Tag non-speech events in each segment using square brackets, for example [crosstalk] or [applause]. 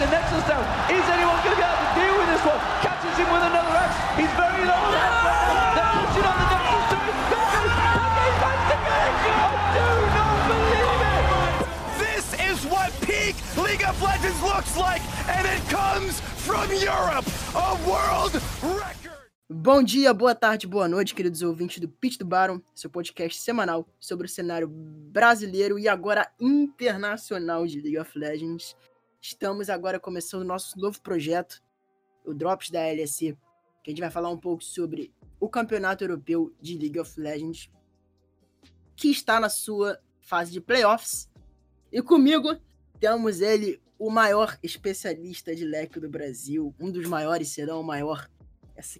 the Nexus down. Is anyone going to be able to deal with this one? Catches him with another axe. He's very low on that. They're pushing on the Nexus to his back. He's back to I do not believe it. This is what peak League of Legends looks like, and it comes from Europe, a world record. Bom dia, boa tarde, boa noite, queridos ouvintes do Pitch do Baron, seu podcast semanal sobre o cenário brasileiro e agora internacional de League of Legends. Estamos agora começando o nosso novo projeto, o Drops da LSC, que a gente vai falar um pouco sobre o Campeonato Europeu de League of Legends, que está na sua fase de playoffs. E comigo temos ele, o maior especialista de leque do Brasil, um dos maiores, será o maior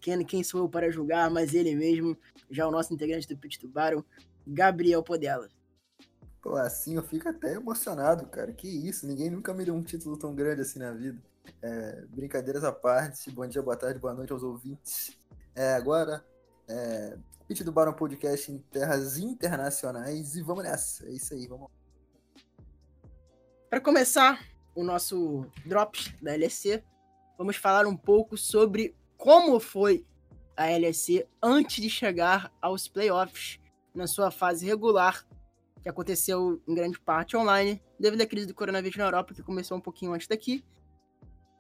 quem, quem sou eu para julgar, mas ele mesmo, já o nosso integrante do Pit Tubarão, Gabriel Podela. Pô, assim eu fico até emocionado, cara. Que isso, ninguém nunca me deu um título tão grande assim na vida. É, brincadeiras à parte, bom dia, boa tarde, boa noite aos ouvintes. É, agora, é, Pit do Barão Podcast em terras internacionais e vamos nessa. É isso aí, vamos Para começar o nosso Drops da LSC, vamos falar um pouco sobre como foi a LEC antes de chegar aos playoffs na sua fase regular, que aconteceu em grande parte online, devido à crise do coronavírus na Europa, que começou um pouquinho antes daqui.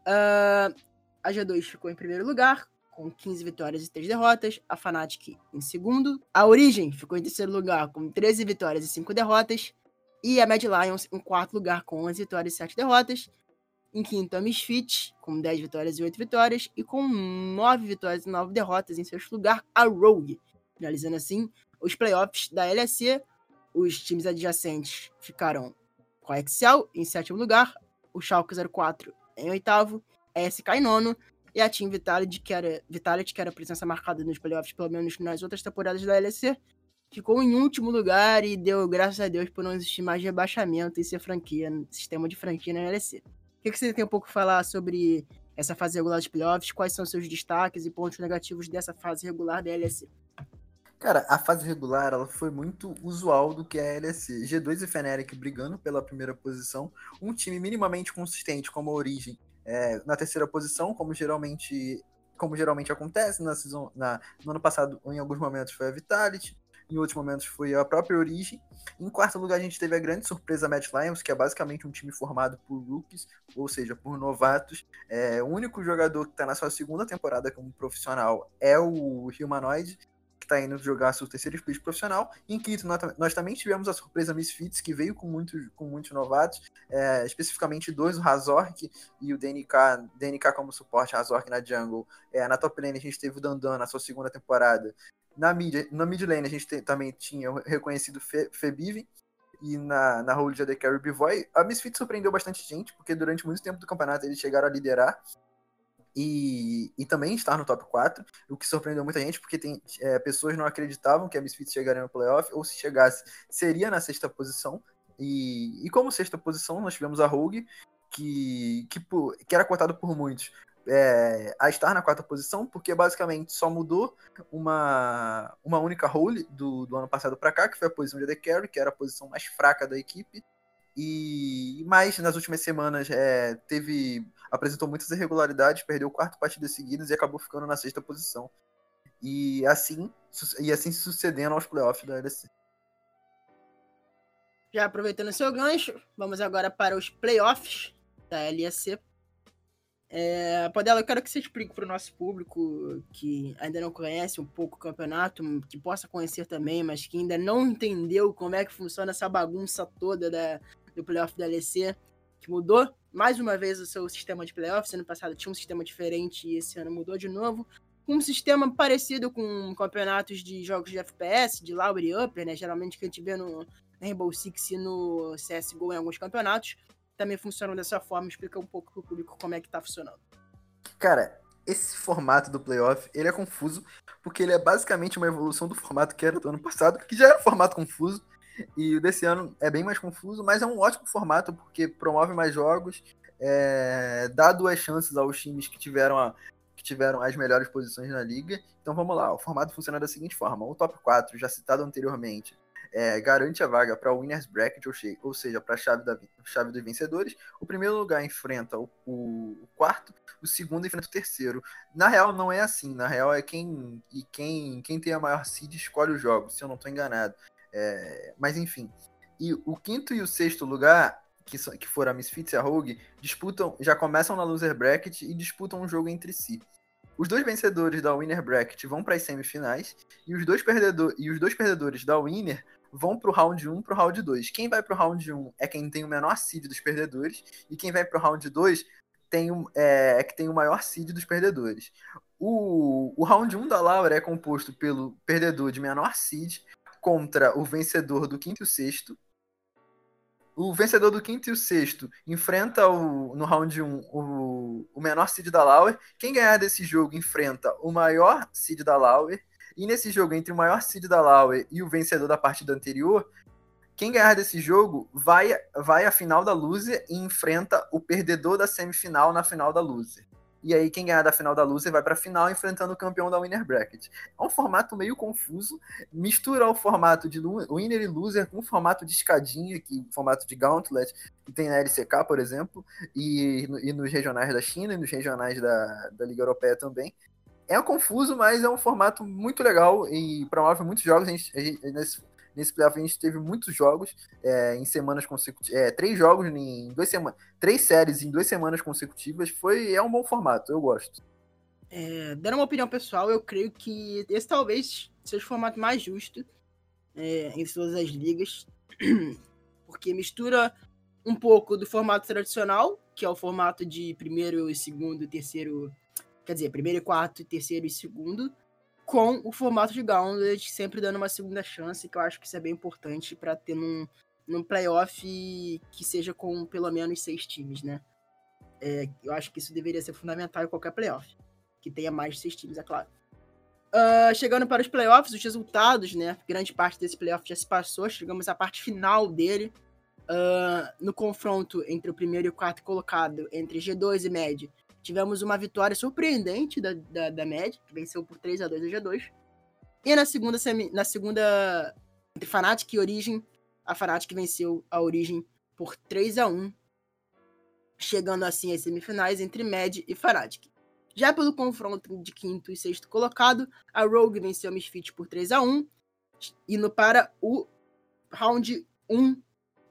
Uh, a G2 ficou em primeiro lugar, com 15 vitórias e 3 derrotas. A Fnatic em segundo. A Origin ficou em terceiro lugar, com 13 vitórias e 5 derrotas. E a Mad Lions em quarto lugar, com 11 vitórias e 7 derrotas. Em quinto, a Misfit, com 10 vitórias e 8 vitórias, e com 9 vitórias e 9 derrotas em sexto lugar, a Rogue. Finalizando assim os playoffs da LEC, os times adjacentes ficaram com a Excel em sétimo lugar, o Schalke 04 em oitavo, a SK em nono, e a Team Vitality, que era, Vitality, que era presença marcada nos playoffs, pelo menos nas outras temporadas da LEC, ficou em último lugar e deu graças a Deus por não existir mais rebaixamento e ser franquia, sistema de franquia na LEC. O que, que você tem um pouco a falar sobre essa fase regular de playoffs? Quais são seus destaques e pontos negativos dessa fase regular da LSC? Cara, a fase regular ela foi muito usual do que a LSC. G2 e Fnatic brigando pela primeira posição, um time minimamente consistente como a Origem é, na terceira posição, como geralmente como geralmente acontece na, season, na no ano passado, em alguns momentos foi a Vitality, em outros momentos foi a própria Origem. Em quarto lugar, a gente teve a grande surpresa Mad Lions, que é basicamente um time formado por rookies, ou seja, por novatos. É, o único jogador que está na sua segunda temporada como profissional é o Humanoid, está indo jogar seu terceiro split profissional. Em quinto, nós também tivemos a surpresa Misfits, que veio com, muito, com muitos novatos, é, especificamente dois, o Razork e o DNK, DNK como suporte, Razork na jungle. É, na top lane a gente teve o Dandan na sua segunda temporada, na mid, na mid lane a gente te, também tinha reconhecido Fe, Febive e na, na role de AD Carry Bivoy. A Misfit surpreendeu bastante gente, porque durante muito tempo do campeonato eles chegaram a liderar e, e também estar no top 4, o que surpreendeu muita gente, porque tem é, pessoas não acreditavam que a Misfits chegaria no playoff, ou se chegasse, seria na sexta posição. E, e como sexta posição, nós tivemos a Rogue, que, que, que era cotado por muitos é, a estar na quarta posição, porque basicamente só mudou uma, uma única role do, do ano passado para cá, que foi a posição de The Carry, que era a posição mais fraca da equipe. E mais nas últimas semanas é, teve apresentou muitas irregularidades, perdeu quatro partidas seguidas e acabou ficando na sexta posição. E assim, e assim sucedendo aos playoffs da LEC. Já aproveitando seu gancho, vamos agora para os playoffs da LEC. É, Podela, eu quero que você explique para o nosso público que ainda não conhece um pouco o campeonato, que possa conhecer também, mas que ainda não entendeu como é que funciona essa bagunça toda da, do playoff da LEC, que mudou mais uma vez o seu sistema de playoffs. Ano passado tinha um sistema diferente e esse ano mudou de novo. Um sistema parecido com campeonatos de jogos de FPS, de Lower Upper, né? Geralmente que a gente vê no Rainbow Six e no CSGO em alguns campeonatos também funcionam dessa forma. Explica um pouco pro público como é que tá funcionando. Cara, esse formato do playoff, ele é confuso, porque ele é basicamente uma evolução do formato que era do ano passado, que já era um formato confuso, e o desse ano é bem mais confuso, mas é um ótimo formato, porque promove mais jogos, é, dá duas chances aos times que tiveram, a, que tiveram as melhores posições na liga. Então vamos lá, o formato funciona da seguinte forma, o top 4, já citado anteriormente, é, garante a vaga para o Winners Bracket, ou seja, para a chave, da, chave dos vencedores. O primeiro lugar enfrenta o, o, quarto, o segundo enfrenta o terceiro. Na real, não é assim. Na real, é quem e quem, quem tem a maior seed escolhe o jogo, se eu não estou enganado. É, mas enfim. E o quinto e o sexto lugar, que, que foram a Misfits e a Rogue, disputam, já começam na loser bracket e disputam um jogo entre si. Os dois vencedores da Winner Bracket vão para as semifinais e os dois, perdedor, e os dois perdedores da Winner vão para o round 1 para o round 2. Quem vai para o round 1 é quem tem o menor seed dos perdedores e quem vai para o round 2 tem um, é, é, que tem o maior seed dos perdedores. O, o round 1 da Laura é composto pelo perdedor de menor seed contra o vencedor do quinto e o sexto o vencedor do quinto e o sexto enfrenta o, no round 1 o, o menor seed da Lauer. Quem ganhar desse jogo enfrenta o maior seed da Lauer. E nesse jogo, entre o maior seed da Lauer e o vencedor da partida anterior, quem ganhar desse jogo vai, vai à final da loser e enfrenta o perdedor da semifinal na final da loser. E aí, quem ganhar da final da loser vai para a final enfrentando o campeão da Winner Bracket. É um formato meio confuso, mistura o formato de Winner e Loser com o formato de escadinha, que formato de Gauntlet, que tem na LCK, por exemplo, e, e nos regionais da China e nos regionais da, da Liga Europeia também. É confuso, mas é um formato muito legal e promove muitos jogos. A gente, a gente, nesse, Nesse playoff a gente teve muitos jogos é, em semanas consecutivas. É, três jogos em duas semanas. Três séries em duas semanas consecutivas. Foi, é um bom formato, eu gosto. É, dando uma opinião pessoal, eu creio que esse talvez seja o formato mais justo é, todas as ligas. [clears throat] Porque mistura um pouco do formato tradicional, que é o formato de primeiro e segundo, terceiro. Quer dizer, primeiro e quarto, terceiro e segundo, com o formato de Gauntlet, sempre dando uma segunda chance, que eu acho que isso é bem importante para ter num, num playoff que seja com pelo menos seis times, né? É, eu acho que isso deveria ser fundamental em qualquer playoff, que tenha mais de seis times, é claro. Uh, chegando para os playoffs, os resultados, né? Grande parte desse playoff já se passou, chegamos à parte final dele. Uh, no confronto entre o primeiro e o quarto colocado, entre G2 e Med, tivemos uma vitória surpreendente da, da, da Med, que venceu por 3 a 2 a G2. E na segunda, semi, na segunda entre Fnatic e Origin, a Fnatic venceu a Origin por 3 a 1 chegando assim às semifinais entre Med e Fnatic. Já pelo confronto de quinto e sexto colocado, a Rogue venceu a Misfit por 3 a 1 indo para o round 1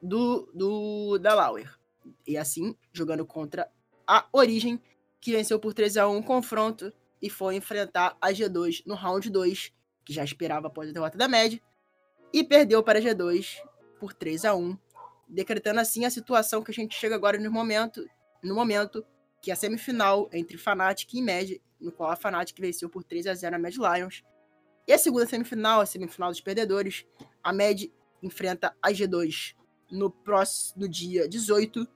do, do da Lauer. E assim, jogando contra a Origin, que venceu por 3 a 1 o confronto e foi enfrentar a G2 no round 2, que já esperava após a derrota da MED, e perdeu para a G2 por 3 a 1 decretando assim a situação que a gente chega agora no momento, no momento que é a semifinal entre Fnatic e MED, no qual a Fnatic venceu por 3 a 0 a Mad Lions. E a segunda semifinal, a semifinal dos perdedores, a MED enfrenta a G2 no próximo no dia 18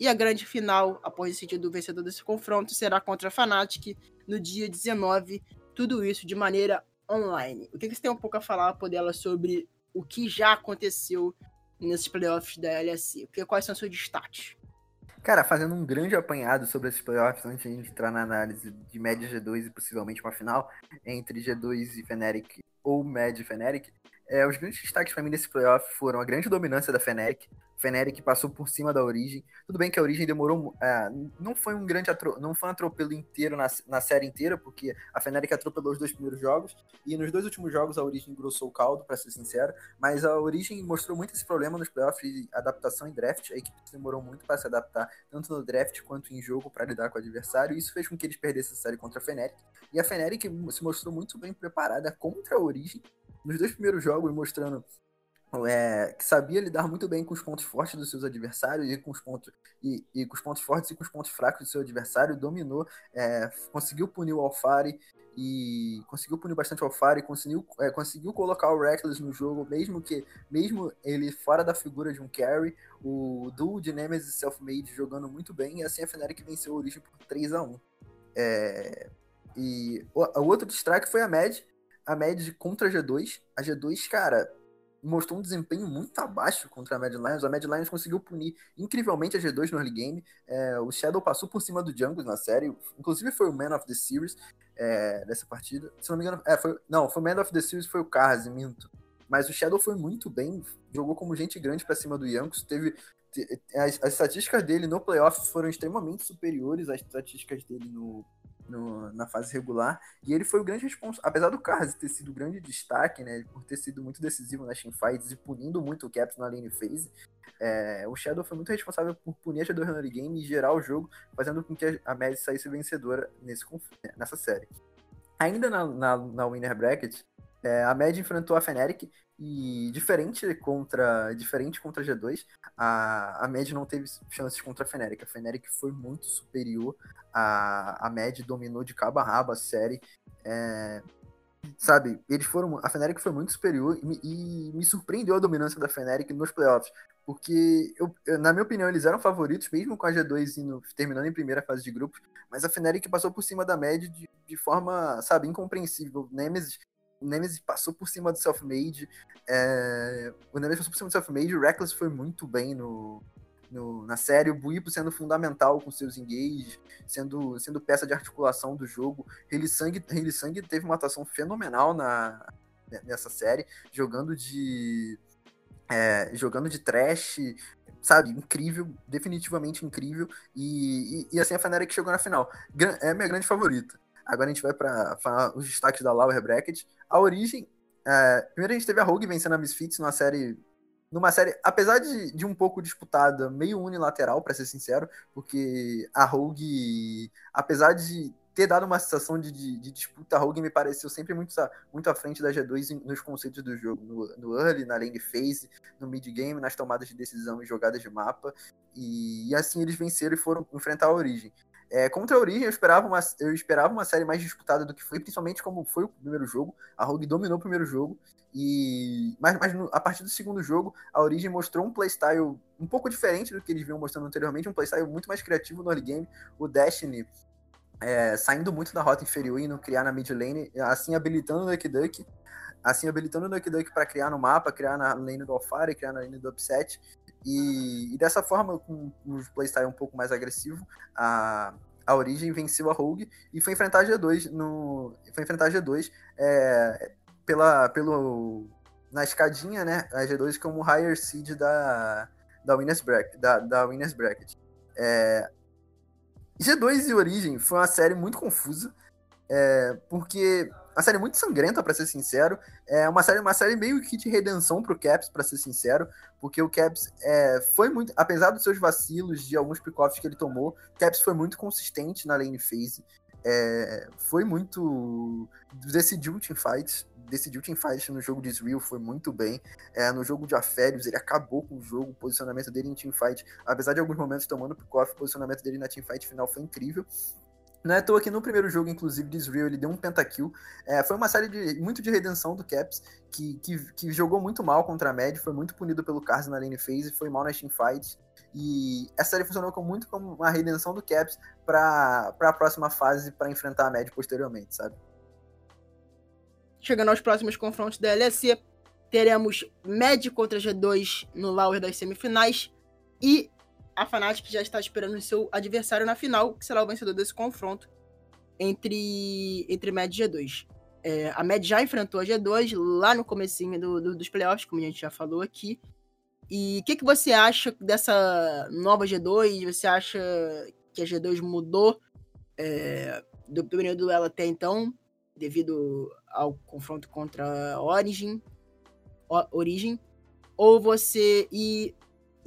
e a grande final, após decidir do vencedor desse confronto, será contra a Fnatic no dia 19. Tudo isso de maneira online. O que, você tem um pouco a falar, Podela, sobre o que já aconteceu nesses playoffs da LSC? Porque, quais são os seus destaques? Cara, fazendo um grande apanhado sobre esses playoffs, antes de a gente entrar na análise de média G2 e possivelmente uma final entre G2 e Fnatic ou média e Fnatic, é, os grandes destaques para mim desse playoff foram a grande dominância da Fnatic, Feneric passou por cima da Origem. Tudo bem que a Origem demorou. É, não foi um grande atro, não foi um atropelo inteiro na, na série inteira, porque a Feneric atropelou os dois primeiros jogos. E nos dois últimos jogos a Origem engrossou o caldo, para ser sincero. Mas a Origem mostrou muito esse problema nos playoffs de adaptação em draft. A equipe demorou muito para se adaptar, tanto no draft quanto em jogo, para lidar com o adversário. E isso fez com que eles perdessem a série contra a Feneric. E a Feneric se mostrou muito bem preparada contra a Origem nos dois primeiros jogos, mostrando é, que sabia lidar muito bem com os pontos fortes dos seus adversários e com os pontos, e, e com os pontos fortes e com os pontos fracos do seu adversário, dominou, é, conseguiu punir o Alfari e conseguiu punir bastante o Alfari, conseguiu, é, conseguiu colocar o Reckless no jogo, mesmo que mesmo ele fora da figura de um carry, o duo de Nemesis e Self-Made jogando muito bem, e assim a Fnatic venceu a Origin por 3 a 1 é, E o, o outro destaque foi a Mad, a Mad contra a G2. A G2, cara, mostrou um desempenho muito abaixo contra a Mad Lions. A Mad Lions conseguiu punir incrivelmente a G2 no early game. É, o Shadow passou por cima do Jungle na série. Inclusive foi o Man of the Series é, dessa partida. Se não me engano, é, foi, não, foi o Man of the Series foi o Karz, minto. Mas o Shadow foi muito bem, jogou como gente grande para cima do Yankees, teve as, as, estatísticas dele no playoff foram extremamente superiores às estatísticas dele no, no, na fase regular. E ele foi o grande responsável. Apesar do Carlos ter sido o grande destaque, né? Por ter sido muito decisivo nas teamfights e punindo muito o Caps na lane phase. É, o Shadow foi muito responsável por punir a Shadowrunner Game e gerar o jogo, fazendo com que a Mad saísse vencedora nesse, nessa série. Ainda na, na, na winner bracket, é, a Mad enfrentou a Fnatic e diferente contra diferente contra a G2, a, a Mad não teve chances contra a Fnatic. A Fnatic foi muito superior. A, a Mad dominou de cabo a rabo a série. É, sabe, eles foram. A Fnatic foi muito superior e, e, me surpreendeu a dominância da Fnatic nos playoffs. Porque, eu, na minha opinião, eles eram favoritos, mesmo com a G2 indo, terminando em primeira fase de grupos, mas a Fnatic passou por cima da Mad de, de forma, sabe, incompreensível. Nemesis o Nemesis passou por cima do Self-Made. É... O Nemesis passou por cima do Self-Made. O Reckless foi muito bem no, no, na série. O Buipo sendo fundamental com seus engages, sendo, sendo peça de articulação do jogo. Sang Sang teve uma atuação fenomenal na, nessa série, jogando de. É, jogando de trash, sabe, incrível, definitivamente incrível. E, e, e assim a Fnatic chegou na final. É minha grande favorita. Agora a gente vai para os destaques da Lower Bracket. A origem. É, primeiro a gente teve a Rogue vencendo a Misfits numa série. Numa série, apesar de, de um pouco disputada, meio unilateral, para ser sincero, porque a Rogue, apesar de ter dado uma sensação de, de, de, disputa, a Rogue me pareceu sempre muito, muito à frente da G2 nos conceitos do jogo, no, no early, na lane phase, no mid game, nas tomadas de decisão e jogadas de mapa. E, e assim eles venceram e foram enfrentar a Origem. É, contra a Origem, eu esperava, uma, eu esperava uma série mais disputada do que foi, principalmente como foi o primeiro jogo. A Rogue dominou o primeiro jogo. E mas, mas no, a partir do segundo jogo, a Origem mostrou um playstyle um pouco diferente do que eles vinham mostrando anteriormente, um playstyle muito mais criativo no early game. O Destiny é, saindo muito da rota inferior e não criar na mid lane, assim habilitando o Duck Duck, assim habilitando o Duck Duck para criar no mapa, criar na lane do Alfari, criar na lane do Upset. E, e, dessa forma, com um playstyle um pouco mais agressivo, a, a Origem venceu a Rogue e foi enfrentar a G2 no. Foi enfrentar a G2 é, pela, pelo, na escadinha, né? A G2 como higher seed da, da Winners Bracket. Da, da Winners Bracket. É, G2 e Origem foi uma série muito confusa, é, porque uma série muito sangrenta, para ser sincero. É uma série, uma série meio que de redenção pro Caps, para ser sincero, porque o Caps é, foi muito, apesar dos seus vacilos, de alguns pick-offs que ele tomou, o Caps foi muito consistente na lane phase. É, foi muito. decidiu teamfights. Decidiu teamfights no jogo de Israel, foi muito bem. É, no jogo de Aférios, ele acabou com o jogo, o posicionamento dele em teamfight, apesar de alguns momentos tomando pick-off, o posicionamento dele na teamfight final foi incrível. Não é à toa que no primeiro jogo, inclusive, de Israel, ele deu um pentakill. É, foi uma série de, muito de redenção do Caps, que, que, que, jogou muito mal contra a Mad, foi muito punido pelo Cars na lane phase, foi mal nas teamfights. E essa série funcionou muito como uma redenção do Caps para a próxima fase, para enfrentar a Mad posteriormente, sabe? Chegando aos próximos confrontos da LEC, teremos Mad contra G2 no Lower das semifinais e a Fnatic já está esperando o seu adversário na final, que será o vencedor desse confronto entre, entre Med e G2. É, a Med já enfrentou a G2 lá no comecinho do, do, dos playoffs, como a gente já falou aqui. E o que, que você acha dessa nova G2? Você acha que a G2 mudou é, do primeiro duelo até então, devido ao confronto contra a Origin? Origin? Ou você. E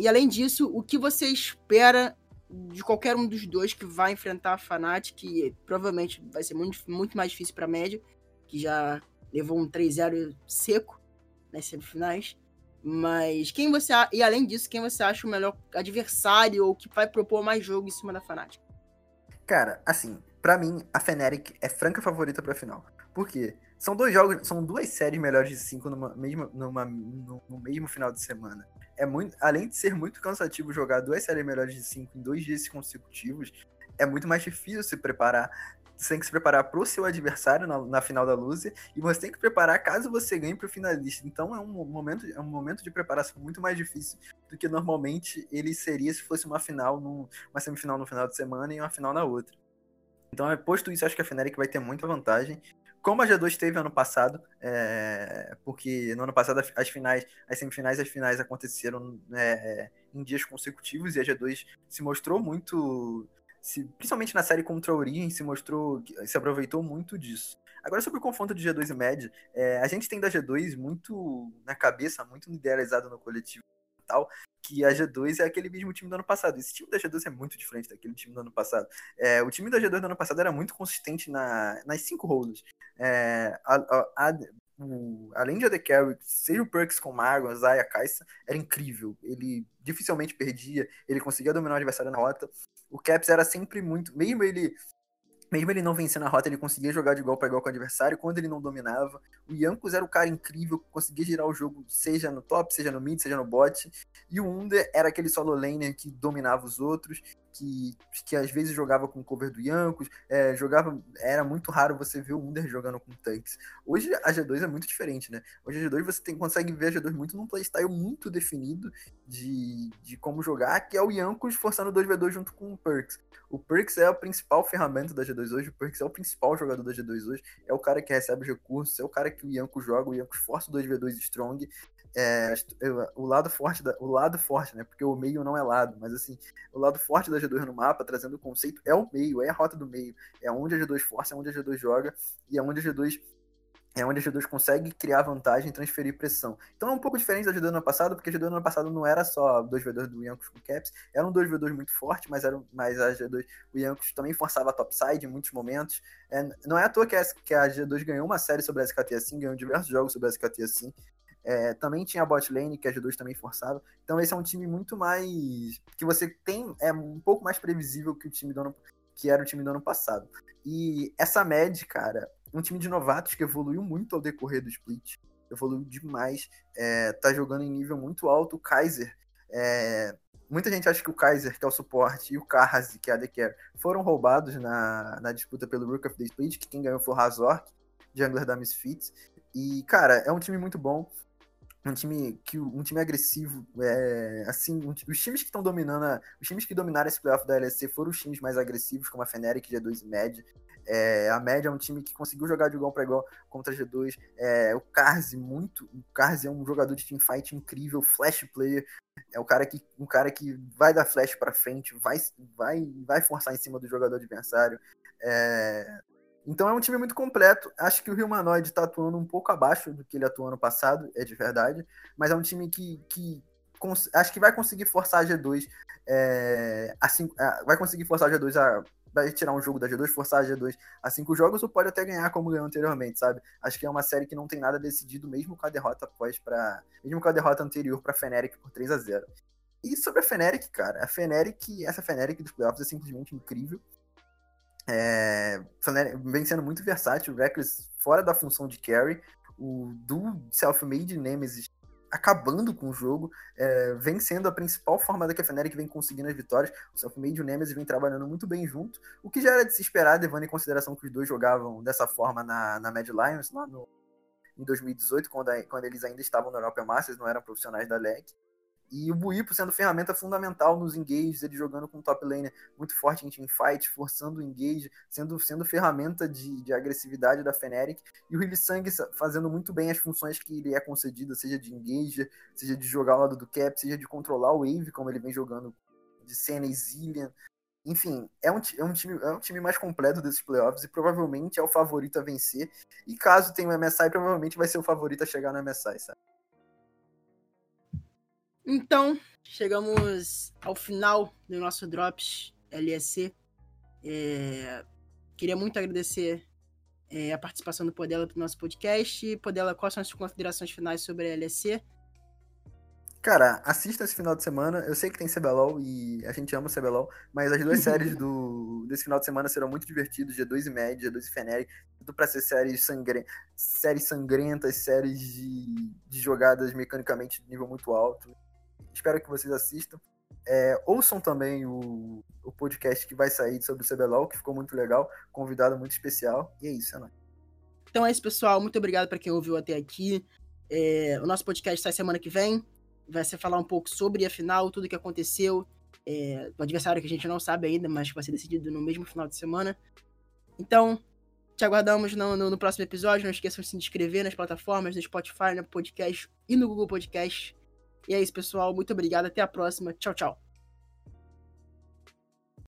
e além disso, o que você espera de qualquer um dos dois que vai enfrentar a Fnatic, que provavelmente vai ser muito, muito mais difícil para a média, que já levou um 3-0 seco nas semifinais. Mas quem você e além disso, quem você acha o melhor adversário ou que vai propor mais jogo em cima da Fnatic? Cara, assim, para mim a Fnatic é franca favorita para final. Por quê? São dois jogos, são duas séries melhores de cinco numa mesma, numa, no, no mesmo final de semana é muito, além de ser muito cansativo jogar duas séries melhores de cinco em dois dias consecutivos, é muito mais difícil se preparar. Você tem que se preparar para o seu adversário na, na, final da Lusa e você tem que preparar caso você ganhe para o finalista. Então é um momento, é um momento de preparação muito mais difícil do que normalmente ele seria se fosse uma final, num, uma semifinal no final de semana e uma final na outra. Então, é, posto isso, acho que a Fnatic vai ter muita vantagem como a G2 teve ano passado, é, porque no ano passado as finais, as semifinais e as finais aconteceram é, em dias consecutivos e a G2 se mostrou muito, se, principalmente na série contra a Origem, se mostrou, se aproveitou muito disso. Agora sobre o confronto de G2 e Med, é, a gente tem da G2 muito na cabeça, muito idealizado no coletivo tal, que a G2 é aquele mesmo time do ano passado. Esse time da G2 é muito diferente daquele time do ano passado. É, o time da G2 do ano passado era muito consistente na, nas cinco rolas. É, a, a, a, o, além de AD Carry, seja o Perks com Margon, Zaya, Kaisa, era incrível. Ele dificilmente perdia, ele conseguia dominar o adversário na rota. O Caps era sempre muito. Mesmo ele mesmo ele não vencendo a rota, ele conseguia jogar de igual para igual com o adversário. Quando ele não dominava, o Yankos era o cara incrível, conseguia girar o jogo, seja no top, seja no mid, seja no bot. E o Under era aquele solo laner que dominava os outros, que, que às vezes jogava com cover do Yankos, é, jogava. Era muito raro você ver o Under jogando com tanques. Hoje a G2 é muito diferente, né? Hoje a G2 você tem, consegue ver a G2 muito num playstyle muito definido de, de como jogar, que é o Yankos forçando 2v2 junto com o Perks. O Perks é a principal ferramenta da G2 hoje, o Perks é o principal jogador da G2 hoje, é o cara que recebe os recursos, é o cara que o Yanko joga, o Yanko força o 2v2 Strong. É, o lado forte da, o lado forte, né? Porque o meio não é lado, mas assim, o lado forte da G2 no mapa, trazendo o conceito, é o meio, é a rota do meio, é onde a G2 força, é onde a G2 joga e é onde a G2 é onde a G2 consegue criar vantagem e transferir pressão. Então é um pouco diferente da G2 do ano passado, porque a G2 do ano passado não era só 2v2 do Yankees com Caps, era um 2v2 muito forte, mas, era, mas a G2, o Yankees também forçava a topside em muitos momentos. É, não é à toa que a, que a G2 ganhou uma série sobre a SKT assim, ganhou diversos jogos sobre a SKT assim. É, também tinha a bot lane, que a G2 também forçava. Então esse é um time muito mais. que você tem. É um pouco mais previsível que o time do ano. que era o time do ano passado. E essa média, cara, um time de novatos que evoluiu muito ao decorrer do split. Evoluiu demais. É, tá jogando em nível muito alto. O Kaiser. É, muita gente acha que o Kaiser, que é o suporte, e o Karzi, que é a The foram roubados na, na disputa pelo Rook of the Split, que quem ganhou foi o Razork, jungler da Misfits. E, cara, é um time muito bom um time que um time agressivo é, assim um, os times que estão dominando a, os times que dominaram esse playoff da LEC foram os times mais agressivos como a Fnatic G2 e Med. É, a Med é um time que conseguiu jogar de igual para igual contra a G2 é, o Karzi muito o Karzi é um jogador de teamfight incrível flash player. É o cara que um cara que vai dar flash para frente vai vai vai forçar em cima do jogador adversário. É, então é um time muito completo. Acho que o Rio Manoide está atuando um pouco abaixo do que ele atuou ano passado, é de verdade. Mas é um time que, que acho que vai conseguir forçar a G2 é, vai conseguir forçar a G2 a vai tirar um jogo da G2, forçar a G2 a cinco jogos, ou pode até ganhar como ganhou anteriormente, sabe? Acho que é uma série que não tem nada decidido, mesmo com a derrota após para mesmo com a derrota anterior para Fnatic por 3 a 0 E sobre a Fnatic, cara, a Fnatic, essa Fnatic dos playoffs é simplesmente incrível. É, vem sendo muito versátil, o Reckless fora da função de carry, o do self-made Nemesis acabando com o jogo, é, vem sendo a principal forma da que a Fnatic vem conseguindo as vitórias. O Selfmade e o Nemesis vem trabalhando muito bem junto, o que já era de se esperar, levando em consideração que os dois jogavam dessa forma na, na Mad Lions, lá no, em 2018, quando, a, quando eles ainda estavam no European Masters, não eram profissionais da LEC. E o Buipo sendo ferramenta fundamental nos engages, ele jogando com top laner muito forte em teamfight, forçando o engage, sendo, sendo ferramenta de, de agressividade da Fnatic. E o Sang fazendo muito bem as funções que ele é concedido, seja de engage, seja de jogar ao lado do cap, seja de controlar o wave, como ele vem jogando de Senna e Zillian. Enfim, é um, é, um time, é um time mais completo desses playoffs e provavelmente é o favorito a vencer. E caso tenha o MSI, provavelmente vai ser o favorito a chegar no MSI, sabe? Então, chegamos ao final do nosso Drops LEC. É... Queria muito agradecer é, a participação do Podela para o nosso podcast. Podela, quais são as suas considerações finais sobre a LEC? Cara, assista esse final de semana. Eu sei que tem CBLOL e a gente ama o CBLOL, mas as duas [laughs] séries do, desse final de semana serão muito divertidas: G2 e Med, G2 e Feneric. Tudo para ser séries, sangre... séries sangrentas, séries de, de jogadas mecanicamente de nível muito alto. Espero que vocês assistam. É, ouçam também o, o podcast que vai sair sobre o CBLOL, que ficou muito legal. Convidado muito especial. E é isso, é nóis. Então é isso, pessoal. Muito obrigado para quem ouviu até aqui. É, o nosso podcast sai semana que vem. Vai ser falar um pouco sobre a final, tudo que aconteceu. É, o adversário que a gente não sabe ainda, mas que vai ser decidido no mesmo final de semana. Então, Te aguardamos no, no, no próximo episódio. Não esqueçam de se inscrever nas plataformas, no Spotify, no podcast e no Google Podcast. E é isso, pessoal. Muito obrigado. Até a próxima. Tchau, tchau.